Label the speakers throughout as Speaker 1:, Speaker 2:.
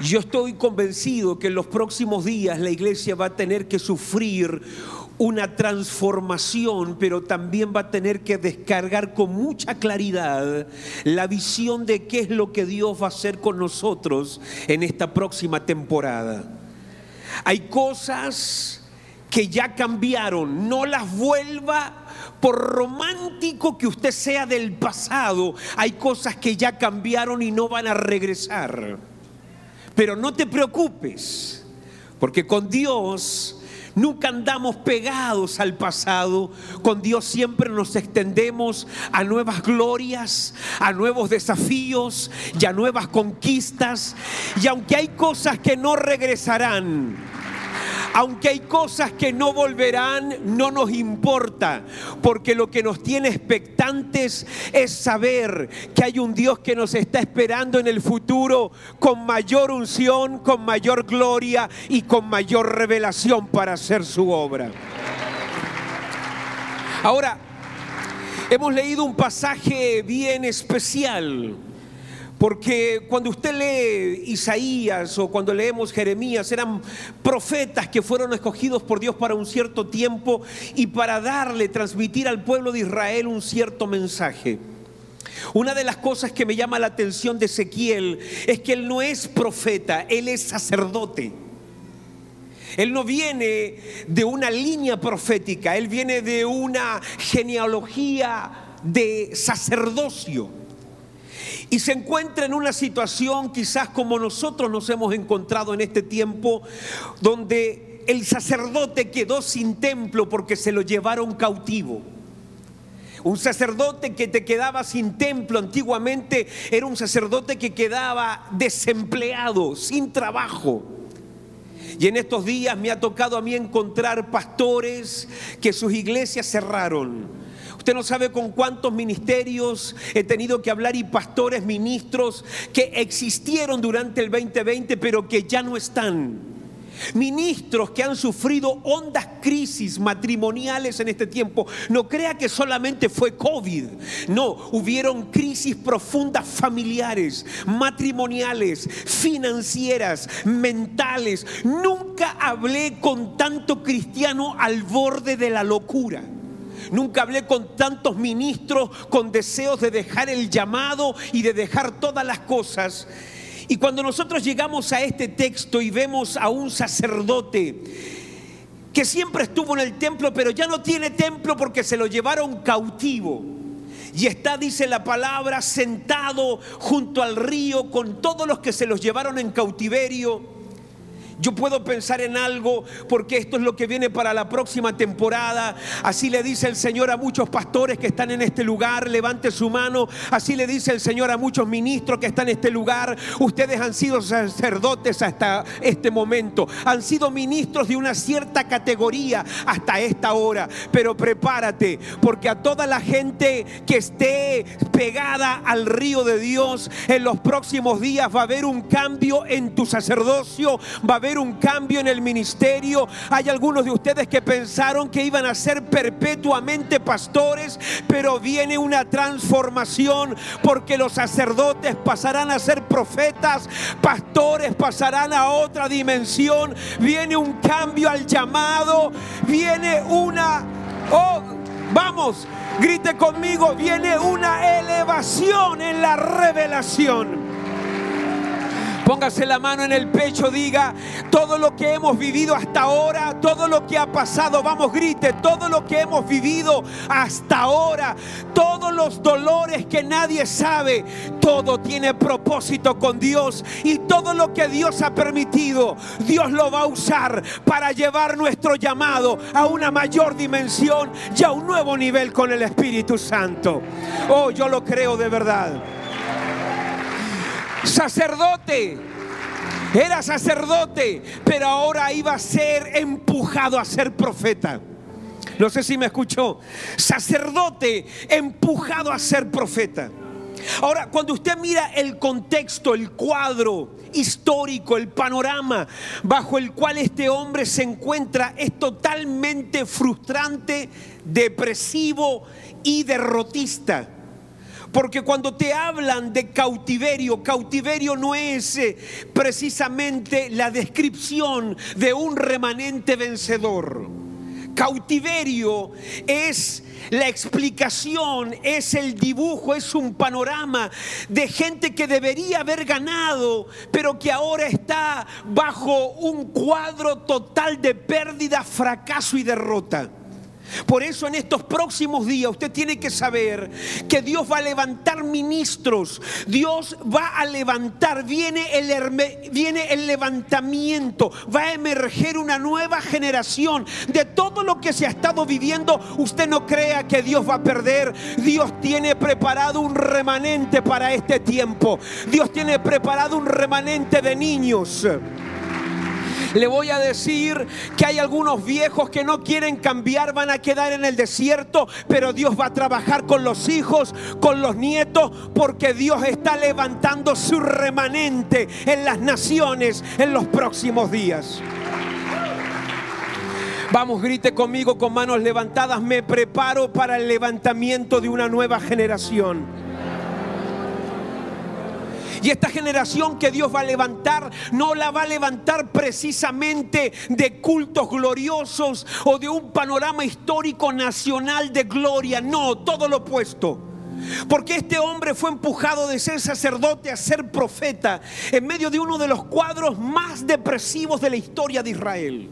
Speaker 1: Yo estoy convencido que en los próximos días la iglesia va a tener que sufrir una transformación, pero también va a tener que descargar con mucha claridad la visión de qué es lo que Dios va a hacer con nosotros en esta próxima temporada. Hay cosas que ya cambiaron, no las vuelva por romántico que usted sea del pasado, hay cosas que ya cambiaron y no van a regresar. Pero no te preocupes, porque con Dios Nunca andamos pegados al pasado. Con Dios siempre nos extendemos a nuevas glorias, a nuevos desafíos y a nuevas conquistas. Y aunque hay cosas que no regresarán, aunque hay cosas que no volverán, no nos importa, porque lo que nos tiene expectantes es saber que hay un Dios que nos está esperando en el futuro con mayor unción, con mayor gloria y con mayor revelación para hacer su obra. Ahora, hemos leído un pasaje bien especial porque cuando usted lee Isaías o cuando leemos Jeremías, eran profetas que fueron escogidos por Dios para un cierto tiempo y para darle, transmitir al pueblo de Israel un cierto mensaje. Una de las cosas que me llama la atención de Ezequiel es que él no es profeta, él es sacerdote. Él no viene de una línea profética, él viene de una genealogía de sacerdocio y se encuentra en una situación quizás como nosotros nos hemos encontrado en este tiempo, donde el sacerdote quedó sin templo porque se lo llevaron cautivo. Un sacerdote que te quedaba sin templo antiguamente era un sacerdote que quedaba desempleado, sin trabajo. Y en estos días me ha tocado a mí encontrar pastores que sus iglesias cerraron Usted no sabe con cuántos ministerios he tenido que hablar y pastores, ministros que existieron durante el 2020 pero que ya no están. Ministros que han sufrido hondas crisis matrimoniales en este tiempo. No crea que solamente fue COVID. No, hubieron crisis profundas familiares, matrimoniales, financieras, mentales. Nunca hablé con tanto cristiano al borde de la locura. Nunca hablé con tantos ministros con deseos de dejar el llamado y de dejar todas las cosas. Y cuando nosotros llegamos a este texto y vemos a un sacerdote que siempre estuvo en el templo, pero ya no tiene templo porque se lo llevaron cautivo. Y está, dice la palabra, sentado junto al río con todos los que se los llevaron en cautiverio. Yo puedo pensar en algo porque esto es lo que viene para la próxima temporada. Así le dice el Señor a muchos pastores que están en este lugar, levante su mano. Así le dice el Señor a muchos ministros que están en este lugar. Ustedes han sido sacerdotes hasta este momento. Han sido ministros de una cierta categoría hasta esta hora. Pero prepárate porque a toda la gente que esté pegada al río de Dios en los próximos días va a haber un cambio en tu sacerdocio. Va haber un cambio en el ministerio. Hay algunos de ustedes que pensaron que iban a ser perpetuamente pastores, pero viene una transformación porque los sacerdotes pasarán a ser profetas, pastores pasarán a otra dimensión, viene un cambio al llamado, viene una... Oh, vamos, grite conmigo, viene una elevación en la revelación. Póngase la mano en el pecho, diga, todo lo que hemos vivido hasta ahora, todo lo que ha pasado, vamos, grite, todo lo que hemos vivido hasta ahora, todos los dolores que nadie sabe, todo tiene propósito con Dios y todo lo que Dios ha permitido, Dios lo va a usar para llevar nuestro llamado a una mayor dimensión y a un nuevo nivel con el Espíritu Santo. Oh, yo lo creo de verdad sacerdote. Era sacerdote, pero ahora iba a ser empujado a ser profeta. No sé si me escuchó. Sacerdote empujado a ser profeta. Ahora, cuando usted mira el contexto, el cuadro histórico, el panorama bajo el cual este hombre se encuentra, es totalmente frustrante, depresivo y derrotista. Porque cuando te hablan de cautiverio, cautiverio no es eh, precisamente la descripción de un remanente vencedor. Cautiverio es la explicación, es el dibujo, es un panorama de gente que debería haber ganado, pero que ahora está bajo un cuadro total de pérdida, fracaso y derrota. Por eso en estos próximos días usted tiene que saber que Dios va a levantar ministros, Dios va a levantar, viene el, viene el levantamiento, va a emerger una nueva generación de todo lo que se ha estado viviendo. Usted no crea que Dios va a perder, Dios tiene preparado un remanente para este tiempo, Dios tiene preparado un remanente de niños. Le voy a decir que hay algunos viejos que no quieren cambiar, van a quedar en el desierto, pero Dios va a trabajar con los hijos, con los nietos, porque Dios está levantando su remanente en las naciones en los próximos días. Vamos, grite conmigo con manos levantadas, me preparo para el levantamiento de una nueva generación. Y esta generación que Dios va a levantar no la va a levantar precisamente de cultos gloriosos o de un panorama histórico nacional de gloria. No, todo lo opuesto. Porque este hombre fue empujado de ser sacerdote a ser profeta en medio de uno de los cuadros más depresivos de la historia de Israel.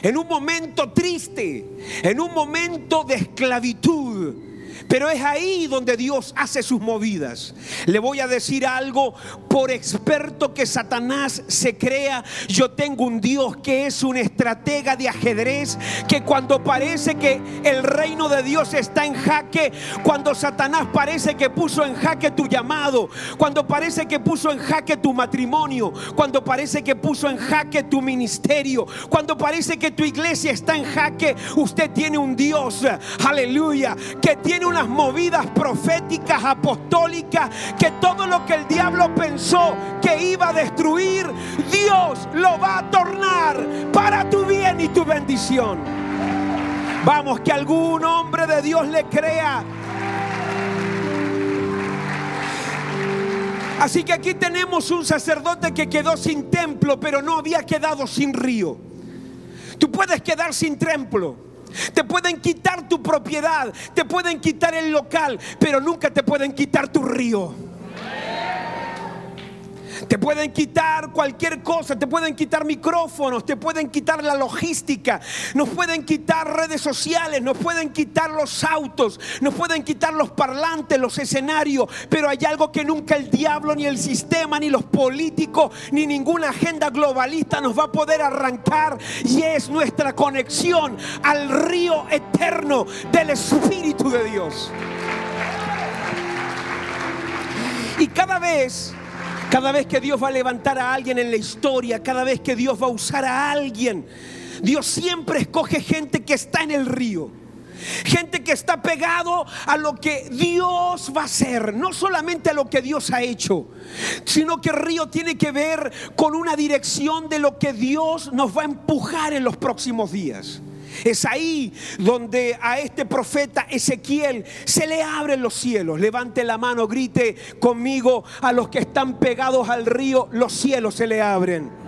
Speaker 1: En un momento triste, en un momento de esclavitud pero es ahí donde Dios hace sus movidas. Le voy a decir algo, por experto que Satanás se crea, yo tengo un Dios que es un estratega de ajedrez, que cuando parece que el reino de Dios está en jaque, cuando Satanás parece que puso en jaque tu llamado, cuando parece que puso en jaque tu matrimonio, cuando parece que puso en jaque tu ministerio, cuando parece que tu iglesia está en jaque, usted tiene un Dios, aleluya, que tiene una movidas proféticas, apostólicas, que todo lo que el diablo pensó que iba a destruir, Dios lo va a tornar para tu bien y tu bendición. Vamos, que algún hombre de Dios le crea. Así que aquí tenemos un sacerdote que quedó sin templo, pero no había quedado sin río. Tú puedes quedar sin templo, te pueden quitar tu propiedad, te pueden quitar el local, pero nunca te pueden quitar tu río. Te pueden quitar cualquier cosa, te pueden quitar micrófonos, te pueden quitar la logística, nos pueden quitar redes sociales, nos pueden quitar los autos, nos pueden quitar los parlantes, los escenarios, pero hay algo que nunca el diablo, ni el sistema, ni los políticos, ni ninguna agenda globalista nos va a poder arrancar y es nuestra conexión al río eterno del Espíritu de Dios. Y cada vez cada vez que Dios va a levantar a alguien en la historia, cada vez que Dios va a usar a alguien, Dios siempre escoge gente que está en el río. Gente que está pegado a lo que Dios va a hacer, no solamente a lo que Dios ha hecho, sino que el río tiene que ver con una dirección de lo que Dios nos va a empujar en los próximos días. Es ahí donde a este profeta Ezequiel se le abren los cielos. Levante la mano, grite conmigo a los que están pegados al río, los cielos se le abren.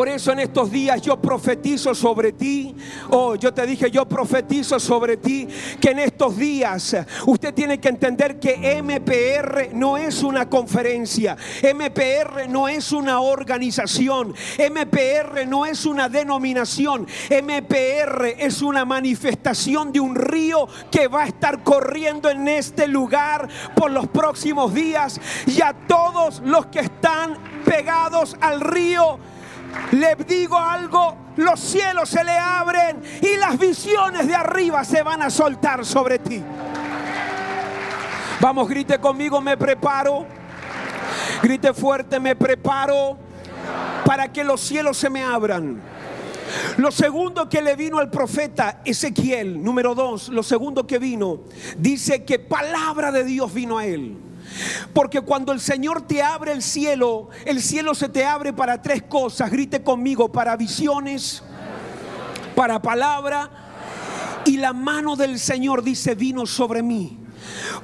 Speaker 1: Por eso en estos días yo profetizo sobre ti. Oh, yo te dije, yo profetizo sobre ti que en estos días usted tiene que entender que MPR no es una conferencia. MPR no es una organización. MPR no es una denominación. MPR es una manifestación de un río que va a estar corriendo en este lugar por los próximos días. Y a todos los que están pegados al río, le digo algo, los cielos se le abren y las visiones de arriba se van a soltar sobre ti. Vamos, grite conmigo, me preparo. Grite fuerte, me preparo para que los cielos se me abran. Lo segundo que le vino al profeta Ezequiel, número dos, lo segundo que vino, dice que palabra de Dios vino a él. Porque cuando el Señor te abre el cielo, el cielo se te abre para tres cosas. Grite conmigo, para visiones, para palabra. Y la mano del Señor dice, vino sobre mí.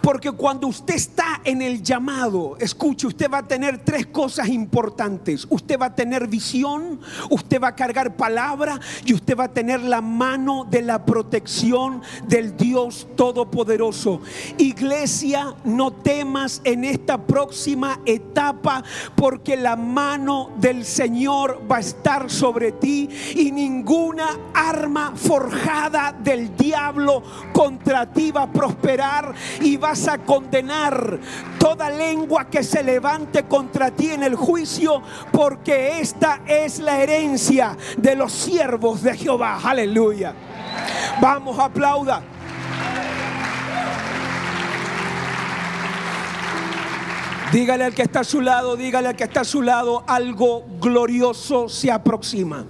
Speaker 1: Porque cuando usted está en el llamado, escuche, usted va a tener tres cosas importantes. Usted va a tener visión, usted va a cargar palabra y usted va a tener la mano de la protección del Dios Todopoderoso. Iglesia, no temas en esta próxima etapa porque la mano del Señor va a estar sobre ti y ninguna arma forjada del diablo contra ti va a prosperar y vas a condenar toda lengua que se levante contra ti en el juicio, porque esta es la herencia de los siervos de Jehová. Aleluya. Vamos, aplauda. Dígale al que está a su lado, dígale al que está a su lado, algo glorioso se aproxima.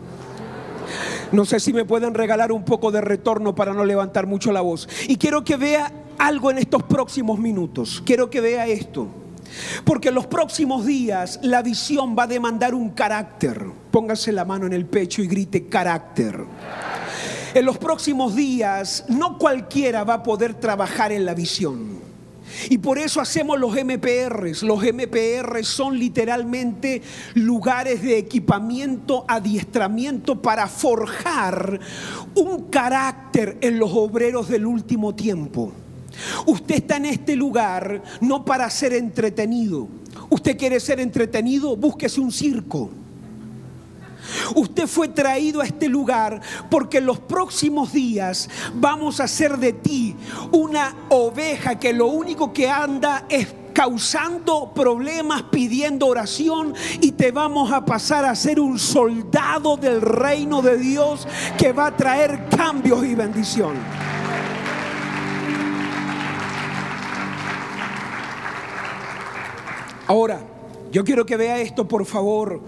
Speaker 1: No sé si me pueden regalar un poco de retorno para no levantar mucho la voz. Y quiero que vea algo en estos próximos minutos. Quiero que vea esto. Porque en los próximos días la visión va a demandar un carácter. Póngase la mano en el pecho y grite carácter. En los próximos días no cualquiera va a poder trabajar en la visión. Y por eso hacemos los MPRs. Los MPRs son literalmente lugares de equipamiento, adiestramiento para forjar un carácter en los obreros del último tiempo. Usted está en este lugar no para ser entretenido. Usted quiere ser entretenido, búsquese un circo. Usted fue traído a este lugar porque en los próximos días vamos a hacer de ti una oveja que lo único que anda es causando problemas, pidiendo oración y te vamos a pasar a ser un soldado del reino de Dios que va a traer cambios y bendición. Ahora, yo quiero que vea esto, por favor,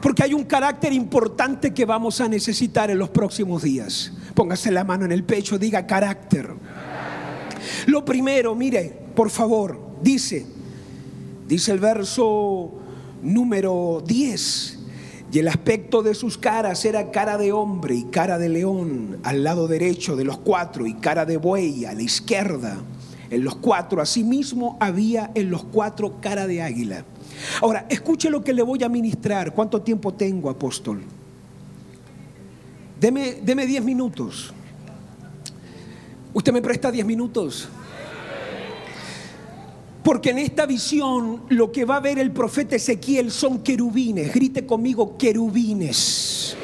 Speaker 1: porque hay un carácter importante que vamos a necesitar en los próximos días. Póngase la mano en el pecho, diga carácter. Lo primero, mire, por favor, dice, dice el verso número 10, y el aspecto de sus caras era cara de hombre y cara de león al lado derecho de los cuatro y cara de buey a la izquierda en los cuatro. Asimismo había en los cuatro cara de águila. Ahora, escuche lo que le voy a ministrar. ¿Cuánto tiempo tengo, apóstol? Deme, deme diez minutos. ¿Usted me presta diez minutos? Porque en esta visión lo que va a ver el profeta Ezequiel son querubines. Grite conmigo, querubines.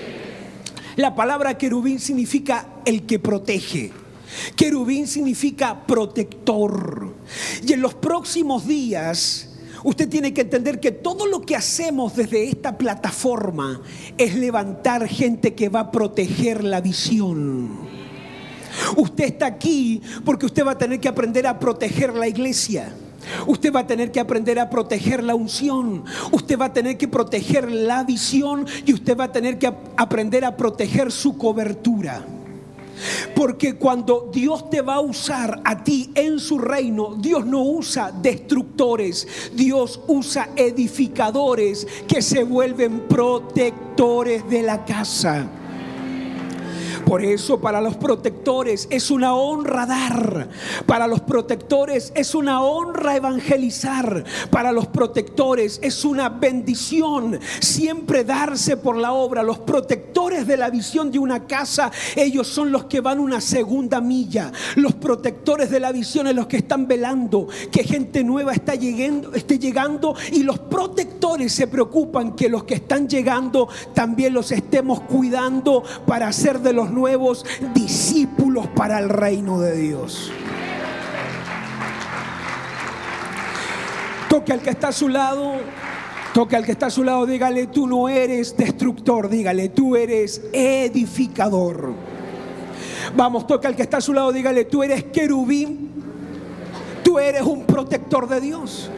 Speaker 1: La palabra querubín significa el que protege. Querubín significa protector. Y en los próximos días, usted tiene que entender que todo lo que hacemos desde esta plataforma es levantar gente que va a proteger la visión. Usted está aquí porque usted va a tener que aprender a proteger la iglesia. Usted va a tener que aprender a proteger la unción. Usted va a tener que proteger la visión y usted va a tener que aprender a proteger su cobertura. Porque cuando Dios te va a usar a ti en su reino, Dios no usa destructores, Dios usa edificadores que se vuelven protectores de la casa. Por eso para los protectores es una honra dar. Para los protectores es una honra evangelizar. Para los protectores es una bendición siempre darse por la obra. Los protectores de la visión de una casa, ellos son los que van una segunda milla. Los protectores de la visión es los que están velando que gente nueva está llegando, esté llegando y los protectores se preocupan que los que están llegando también los estemos cuidando para hacer de los nuevos discípulos para el reino de Dios. Toque al que está a su lado, toque al que está a su lado, dígale, tú no eres destructor, dígale, tú eres edificador. Vamos, toque al que está a su lado, dígale, tú eres querubín, tú eres un protector de Dios.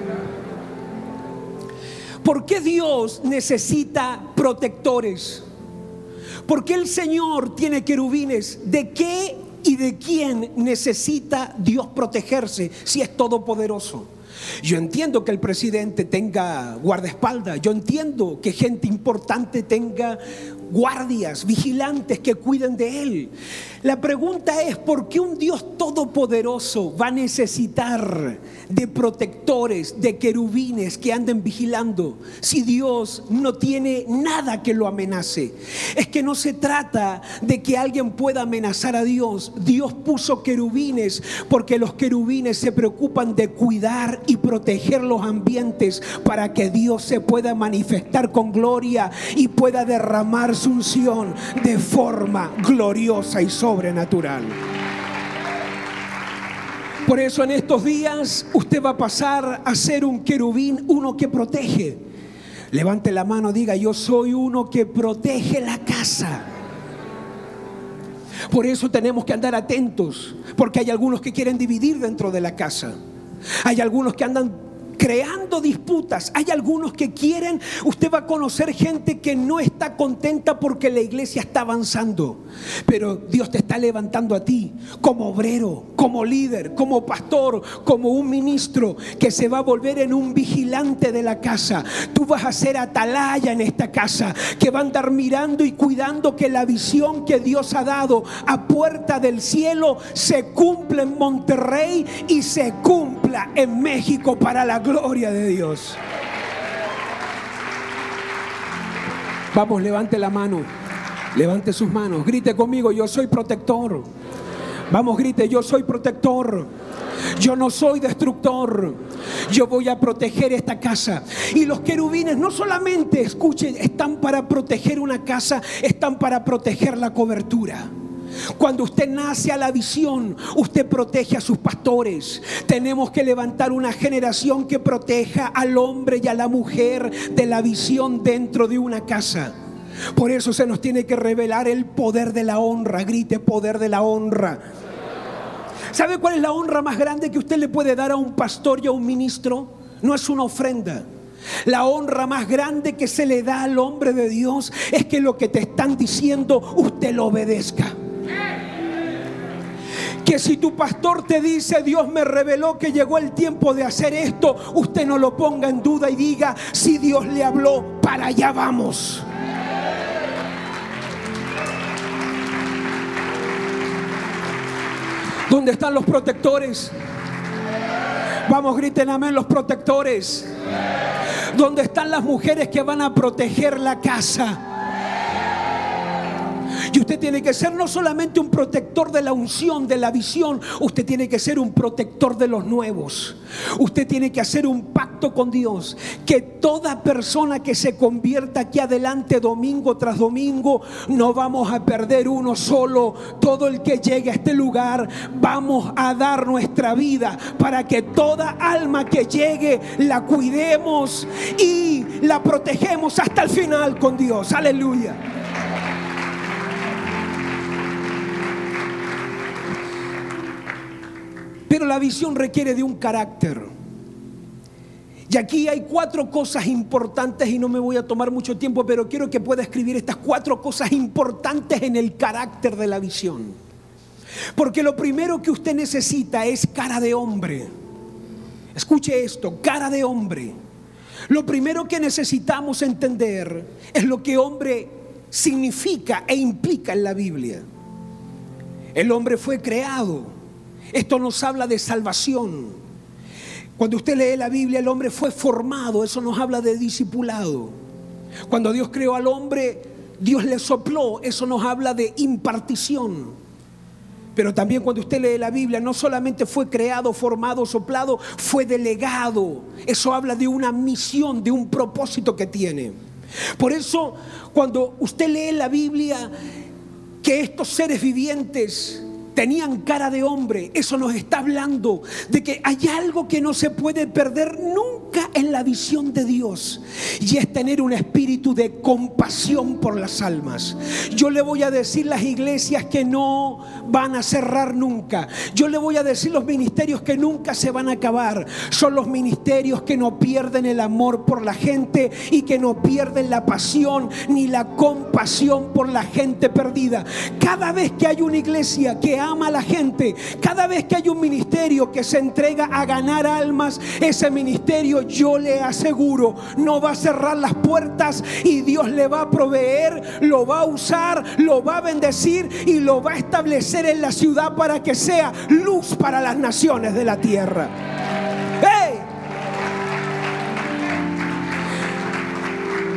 Speaker 1: ¿Por qué Dios necesita protectores? ¿Por qué el Señor tiene querubines? ¿De qué y de quién necesita Dios protegerse si es todopoderoso? Yo entiendo que el presidente tenga guardaespaldas, yo entiendo que gente importante tenga guardias, vigilantes que cuiden de él. La pregunta es, ¿por qué un Dios todopoderoso va a necesitar de protectores, de querubines que anden vigilando si Dios no tiene nada que lo amenace? Es que no se trata de que alguien pueda amenazar a Dios. Dios puso querubines porque los querubines se preocupan de cuidar y proteger los ambientes para que Dios se pueda manifestar con gloria y pueda derramar unción de forma gloriosa y sobrenatural. Por eso en estos días usted va a pasar a ser un querubín, uno que protege. Levante la mano, diga, yo soy uno que protege la casa. Por eso tenemos que andar atentos, porque hay algunos que quieren dividir dentro de la casa. Hay algunos que andan creando disputas. Hay algunos que quieren, usted va a conocer gente que no está contenta porque la iglesia está avanzando. Pero Dios te está levantando a ti como obrero, como líder, como pastor, como un ministro que se va a volver en un vigilante de la casa. Tú vas a ser atalaya en esta casa, que va a andar mirando y cuidando que la visión que Dios ha dado a puerta del cielo se cumpla en Monterrey y se cumpla en México para la gloria de Dios. Vamos, levante la mano. Levante sus manos. Grite conmigo, yo soy protector. Vamos, grite, yo soy protector. Yo no soy destructor. Yo voy a proteger esta casa. Y los querubines no solamente, escuchen, están para proteger una casa, están para proteger la cobertura. Cuando usted nace a la visión, usted protege a sus pastores. Tenemos que levantar una generación que proteja al hombre y a la mujer de la visión dentro de una casa. Por eso se nos tiene que revelar el poder de la honra. Grite poder de la honra. ¿Sabe cuál es la honra más grande que usted le puede dar a un pastor y a un ministro? No es una ofrenda. La honra más grande que se le da al hombre de Dios es que lo que te están diciendo usted lo obedezca. Que si tu pastor te dice, Dios me reveló que llegó el tiempo de hacer esto, usted no lo ponga en duda y diga, si Dios le habló, para allá vamos. ¿Dónde están los protectores? Vamos, griten amén los protectores. ¿Dónde están las mujeres que van a proteger la casa? Y usted tiene que ser no solamente un protector de la unción, de la visión, usted tiene que ser un protector de los nuevos. Usted tiene que hacer un pacto con Dios, que toda persona que se convierta aquí adelante domingo tras domingo, no vamos a perder uno solo. Todo el que llegue a este lugar, vamos a dar nuestra vida para que toda alma que llegue la cuidemos y la protegemos hasta el final con Dios. Aleluya. Pero la visión requiere de un carácter. Y aquí hay cuatro cosas importantes y no me voy a tomar mucho tiempo, pero quiero que pueda escribir estas cuatro cosas importantes en el carácter de la visión. Porque lo primero que usted necesita es cara de hombre. Escuche esto, cara de hombre. Lo primero que necesitamos entender es lo que hombre significa e implica en la Biblia. El hombre fue creado esto nos habla de salvación. Cuando usted lee la Biblia, el hombre fue formado, eso nos habla de discipulado. Cuando Dios creó al hombre, Dios le sopló, eso nos habla de impartición. Pero también cuando usted lee la Biblia, no solamente fue creado, formado, soplado, fue delegado. Eso habla de una misión, de un propósito que tiene. Por eso, cuando usted lee la Biblia, que estos seres vivientes tenían cara de hombre. Eso nos está hablando de que hay algo que no se puede perder nunca en la visión de Dios. Y es tener un espíritu de compasión por las almas. Yo le voy a decir las iglesias que no van a cerrar nunca. Yo le voy a decir los ministerios que nunca se van a acabar. Son los ministerios que no pierden el amor por la gente y que no pierden la pasión ni la compasión por la gente perdida. Cada vez que hay una iglesia que
Speaker 2: ama a la gente, cada vez que hay un ministerio que se entrega a ganar almas, ese ministerio yo le aseguro no va a cerrar las puertas y Dios le va a proveer, lo va a usar, lo va a bendecir y lo va a establecer en la ciudad para que sea luz para las naciones de la tierra. ¡Hey!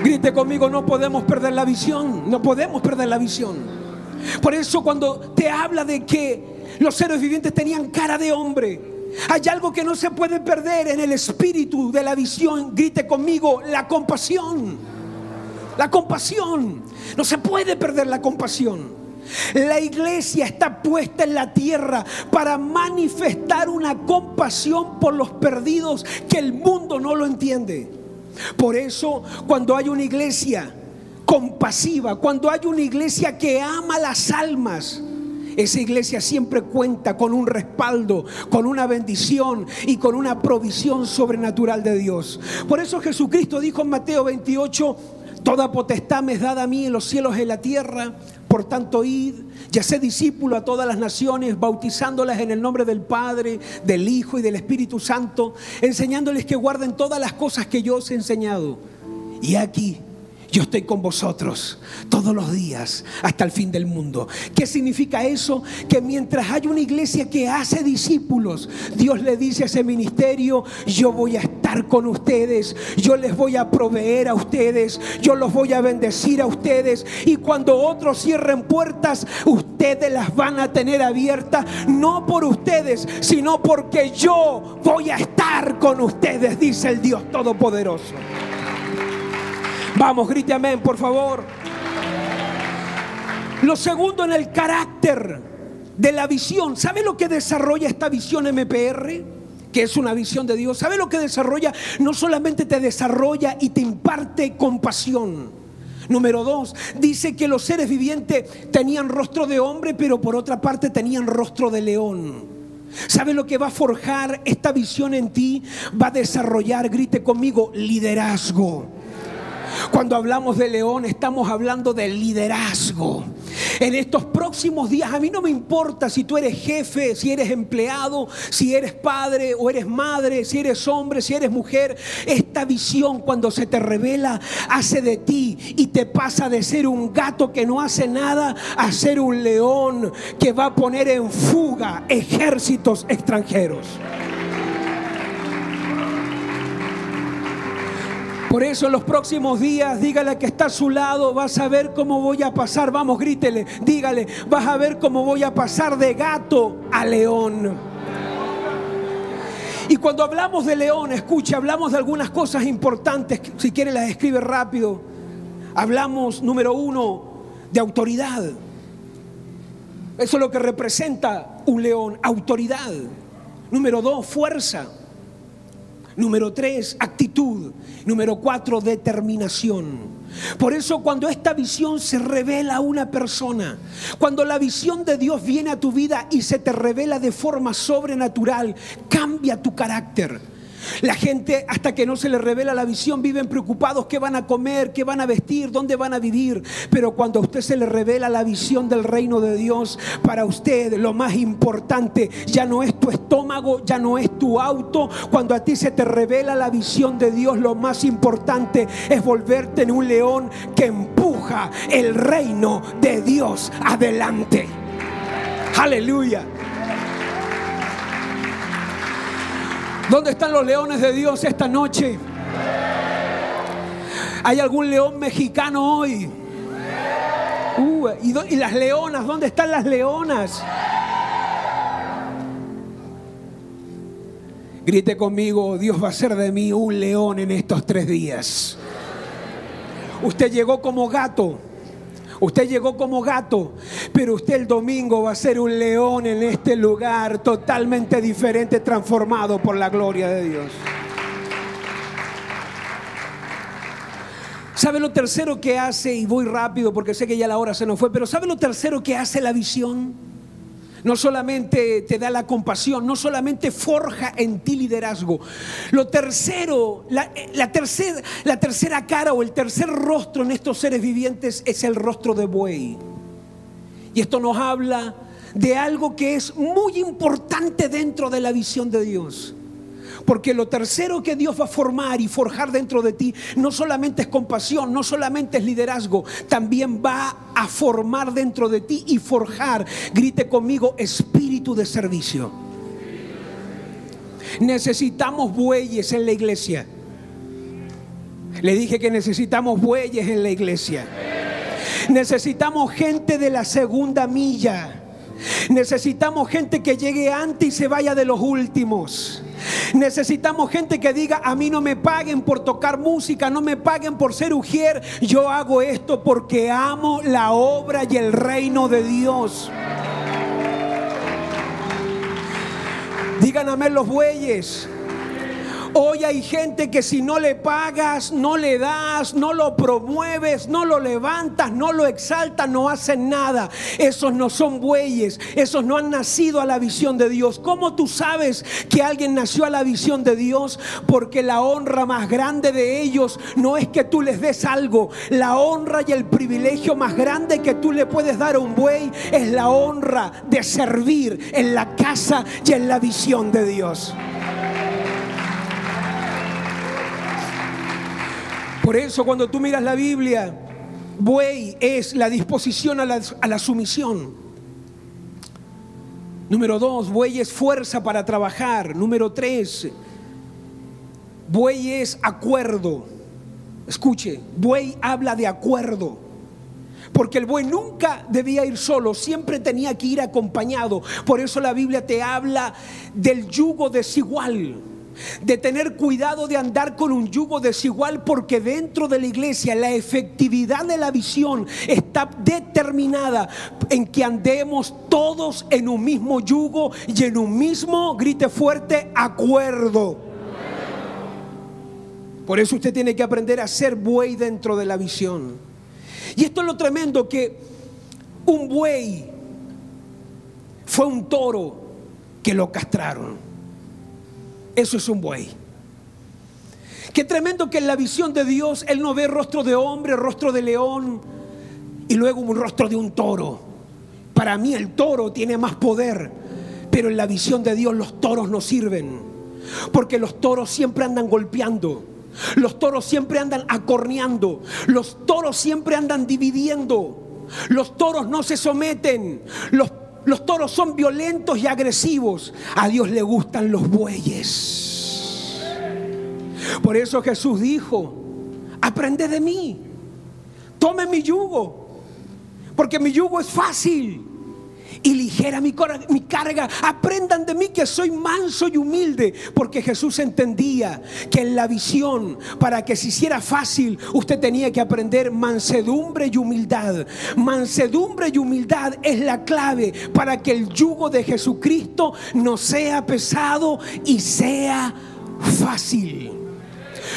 Speaker 2: Grite conmigo, no podemos perder la visión, no podemos perder la visión. Por eso cuando te habla de que los seres vivientes tenían cara de hombre, hay algo que no se puede perder en el espíritu de la visión. Grite conmigo, la compasión. La compasión. No se puede perder la compasión. La iglesia está puesta en la tierra para manifestar una compasión por los perdidos que el mundo no lo entiende. Por eso cuando hay una iglesia compasiva, cuando hay una iglesia que ama las almas, esa iglesia siempre cuenta con un respaldo, con una bendición y con una provisión sobrenatural de Dios. Por eso Jesucristo dijo en Mateo 28, Toda potestad me es dada a mí en los cielos y en la tierra. Por tanto, id, ya sé discípulo a todas las naciones, bautizándolas en el nombre del Padre, del Hijo y del Espíritu Santo, enseñándoles que guarden todas las cosas que yo os he enseñado. Y aquí yo estoy con vosotros todos los días hasta el fin del mundo. ¿Qué significa eso? Que mientras hay una iglesia que hace discípulos, Dios le dice a ese ministerio, yo voy a estar con ustedes, yo les voy a proveer a ustedes, yo los voy a bendecir a ustedes. Y cuando otros cierren puertas, ustedes las van a tener abiertas, no por ustedes, sino porque yo voy a estar con ustedes, dice el Dios Todopoderoso. Vamos, grite amén, por favor. Lo segundo en el carácter de la visión. ¿Sabe lo que desarrolla esta visión MPR? Que es una visión de Dios. ¿Sabe lo que desarrolla? No solamente te desarrolla y te imparte compasión. Número dos, dice que los seres vivientes tenían rostro de hombre, pero por otra parte tenían rostro de león. ¿Sabe lo que va a forjar esta visión en ti? Va a desarrollar, grite conmigo, liderazgo. Cuando hablamos de león estamos hablando de liderazgo. En estos próximos días, a mí no me importa si tú eres jefe, si eres empleado, si eres padre o eres madre, si eres hombre, si eres mujer. Esta visión cuando se te revela hace de ti y te pasa de ser un gato que no hace nada a ser un león que va a poner en fuga ejércitos extranjeros. Por eso en los próximos días, dígale que está a su lado, vas a ver cómo voy a pasar, vamos, grítele, dígale, vas a ver cómo voy a pasar de gato a león. Y cuando hablamos de león, escuche, hablamos de algunas cosas importantes, si quiere las escribe rápido. Hablamos, número uno, de autoridad. Eso es lo que representa un león, autoridad. Número dos, fuerza. Número tres, actitud. Número cuatro, determinación. Por eso cuando esta visión se revela a una persona, cuando la visión de Dios viene a tu vida y se te revela de forma sobrenatural, cambia tu carácter la gente hasta que no se les revela la visión viven preocupados qué van a comer, qué van a vestir, dónde van a vivir. Pero cuando a usted se le revela la visión del reino de Dios, para usted lo más importante ya no es tu estómago, ya no es tu auto. Cuando a ti se te revela la visión de Dios, lo más importante es volverte en un león que empuja el reino de Dios adelante. Aleluya. ¿Dónde están los leones de Dios esta noche? ¿Hay algún león mexicano hoy? Uh, ¿y, ¿Y las leonas? ¿Dónde están las leonas? Grite conmigo, Dios va a ser de mí un león en estos tres días. Usted llegó como gato. Usted llegó como gato, pero usted el domingo va a ser un león en este lugar totalmente diferente, transformado por la gloria de Dios. ¿Sabe lo tercero que hace? Y voy rápido porque sé que ya la hora se nos fue, pero ¿sabe lo tercero que hace la visión? No solamente te da la compasión, no solamente forja en ti liderazgo. Lo tercero, la, tercera cara o el tercer rostro en estos seres vivientes es el rostro de buey. Y esto nos habla de algo que es muy importante dentro de la visión de Dios. Porque lo tercero que Dios va a formar y forjar dentro de ti no solamente es compasión, no solamente es liderazgo, también va a formar dentro de ti y forjar, grite conmigo, espíritu de servicio. Necesitamos bueyes en la iglesia. Le dije que necesitamos bueyes en la iglesia. Necesitamos gente de la segunda milla. Necesitamos gente que llegue antes y se vaya de los últimos. Necesitamos gente que diga, a mí no me paguen por tocar música, no me paguen por ser ujier. Yo hago esto porque amo la obra y el reino de Dios. Digan los bueyes. Hoy hay gente que si no le pagas, no le das, no lo promueves, no lo levantas, no lo exaltas, no hacen nada. Esos no son bueyes, esos no han nacido a la visión de Dios. ¿Cómo tú sabes que alguien nació a la visión de Dios? Porque la honra más grande de ellos no es que tú les des algo. La honra y el privilegio más grande que tú le puedes dar a un buey es la honra de servir en la casa y en la visión de Dios. Por eso cuando tú miras la Biblia, buey es la disposición a la, sumisión. Número dos, buey es fuerza para trabajar. Número tres, buey es acuerdo. Escuche, buey habla de acuerdo. Porque el buey nunca debía ir solo, siempre tenía que ir acompañado. Por eso la Biblia te habla del yugo desigual de tener cuidado de andar con un yugo desigual porque dentro de la iglesia la efectividad de la visión está determinada en que andemos todos en un mismo yugo y en un mismo, grite fuerte, acuerdo. Por eso usted tiene que aprender a ser buey dentro de la visión. Y esto es lo tremendo que un buey fue un toro que lo castraron. Eso es un buey. Qué tremendo que en la visión de Dios Él no ve rostro de hombre, rostro de león y luego un rostro de un toro. Para mí el toro tiene más poder, pero en la visión de Dios los toros no sirven. Porque los toros siempre andan golpeando. Los toros siempre andan acorneando. Los toros siempre andan dividiendo. Los toros no se someten. Los los toros son violentos y agresivos. A Dios le gustan los bueyes. Por eso Jesús dijo, aprende de mí, tome mi yugo, porque mi yugo es fácil y ligera mi, carga. Aprendan de mí que soy manso y humilde, porque Jesús entendía que en la visión, para que se hiciera fácil, usted tenía que aprender mansedumbre y humildad. Mansedumbre y humildad es la clave para que el yugo de Jesucristo no sea pesado y sea fácil.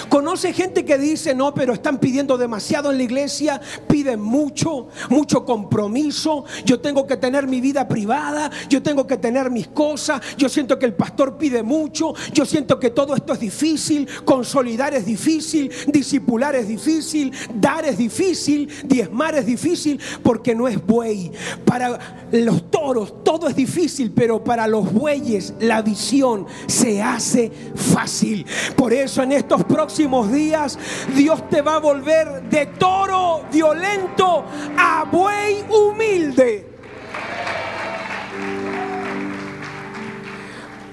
Speaker 2: Conoce gente que dice, no, pero están pidiendo demasiado en la iglesia, piden mucho, mucho compromiso, yo tengo que tener mi vida privada, yo tengo que tener mis cosas, yo siento que el pastor pide mucho, yo siento que todo esto es difícil, consolidar es difícil, disipular es difícil, dar es difícil, diezmar es difícil, porque no es buey. Para los toros todo es difícil, pero para los bueyes la visión se hace fácil. Por eso en estos próximos días Dios te va a volver de toro violento a buey humilde.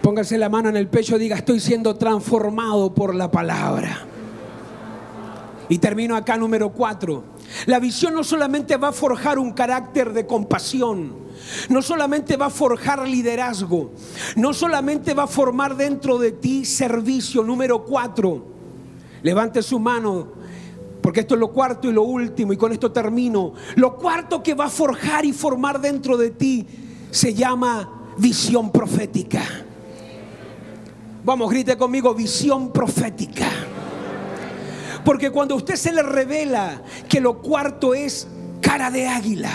Speaker 2: Póngase la mano en el pecho y diga, estoy siendo transformado por la palabra. Y termino acá número cuatro. La visión no solamente va a forjar un carácter de compasión, no solamente va a forjar liderazgo, no solamente va a formar dentro de ti servicio. Número cuatro, levante su mano, porque esto es lo cuarto y lo último, y con esto termino. Lo cuarto que va a forjar y formar dentro de ti se llama visión profética. Vamos, grite conmigo, visión profética. Porque cuando a usted se le revela que lo cuarto es cara de águila,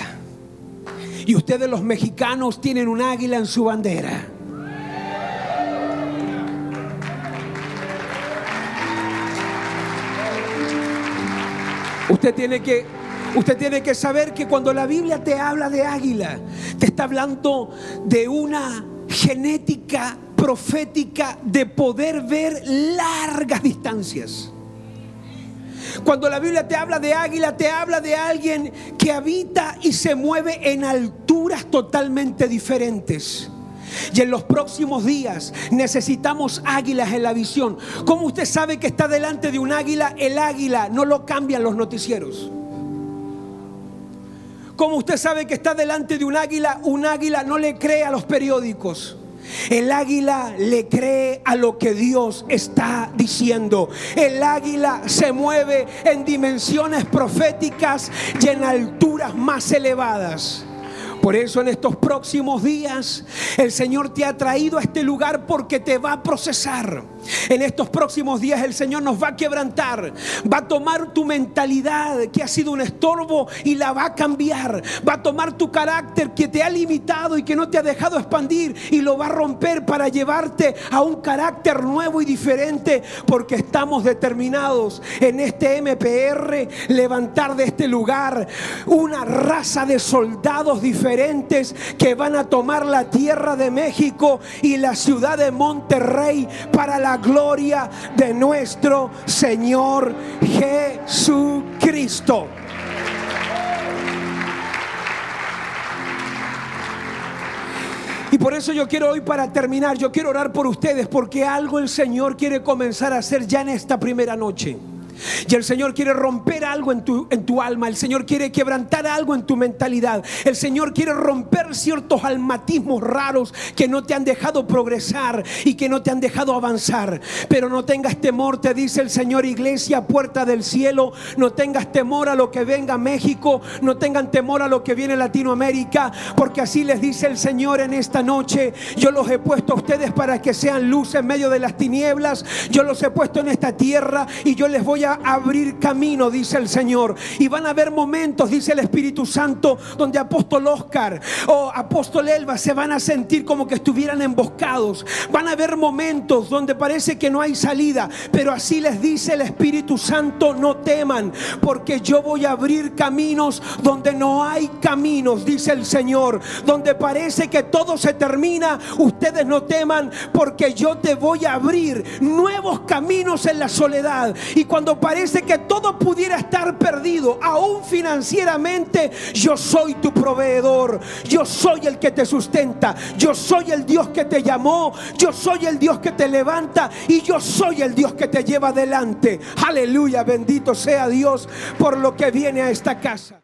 Speaker 2: y ustedes los mexicanos tienen un águila en su bandera. Usted tiene que Usted tiene que saber que cuando la Biblia te habla de águila, te está hablando de una genética profética de poder ver largas distancias. Cuando la Biblia te habla de águila, te habla de alguien que habita y se mueve en alturas totalmente diferentes. Y en los próximos días necesitamos águilas en la visión. ¿Cómo usted sabe que está delante de un águila? El águila no lo cambian los noticieros. ¿Cómo usted sabe que está delante de un águila? Un águila no le cree a los periódicos. El águila le cree a lo que Dios está diciendo. El águila se mueve en dimensiones proféticas y en alturas más elevadas. Por eso en estos próximos días el Señor te ha traído a este lugar porque te va a procesar. En estos próximos días el Señor nos va a quebrantar, va a tomar tu mentalidad que ha sido un estorbo y la va a cambiar, va a tomar tu carácter que te ha limitado y que no te ha dejado expandir y lo va a romper para llevarte a un carácter nuevo y diferente porque estamos determinados en este MPR levantar de este lugar una raza de soldados diferentes que van a tomar la tierra de México y la ciudad de Monterrey para la gloria de nuestro Señor Jesucristo. Y por eso yo quiero hoy para terminar, yo quiero orar por ustedes porque algo el Señor quiere comenzar a hacer ya en esta primera noche. Y el Señor quiere romper algo en tu, en tu alma. El Señor quiere quebrantar algo en tu mentalidad. El Señor quiere romper ciertos almatismos raros que no te han dejado progresar y que no te han dejado avanzar. Pero no tengas temor, te dice el Señor, iglesia, puerta del cielo. No tengas temor a lo que venga México. No tengan temor a lo que viene Latinoamérica. Porque así les dice el Señor en esta noche. Yo los he puesto a ustedes para que sean luz en medio de las tinieblas. Yo los he puesto en esta tierra y yo les voy abrir camino, dice el Señor. Y van a haber momentos, dice el Espíritu Santo, donde apóstol Oscar o apóstol Elba se van a sentir como que estuvieran emboscados. Van a haber momentos donde parece que no hay salida, pero así les dice el Espíritu Santo, no teman, porque yo voy a abrir caminos donde no hay caminos, dice el Señor. Donde parece que todo se termina, ustedes no teman, porque yo te voy a abrir nuevos caminos en la soledad. Y cuando parece que todo pudiera estar perdido, aún financieramente, yo soy tu proveedor, yo soy el que te sustenta, yo soy el Dios que te llamó, yo soy el Dios que te levanta. Y yo soy el Dios que te lleva adelante. Aleluya, bendito sea Dios por lo que viene a esta casa.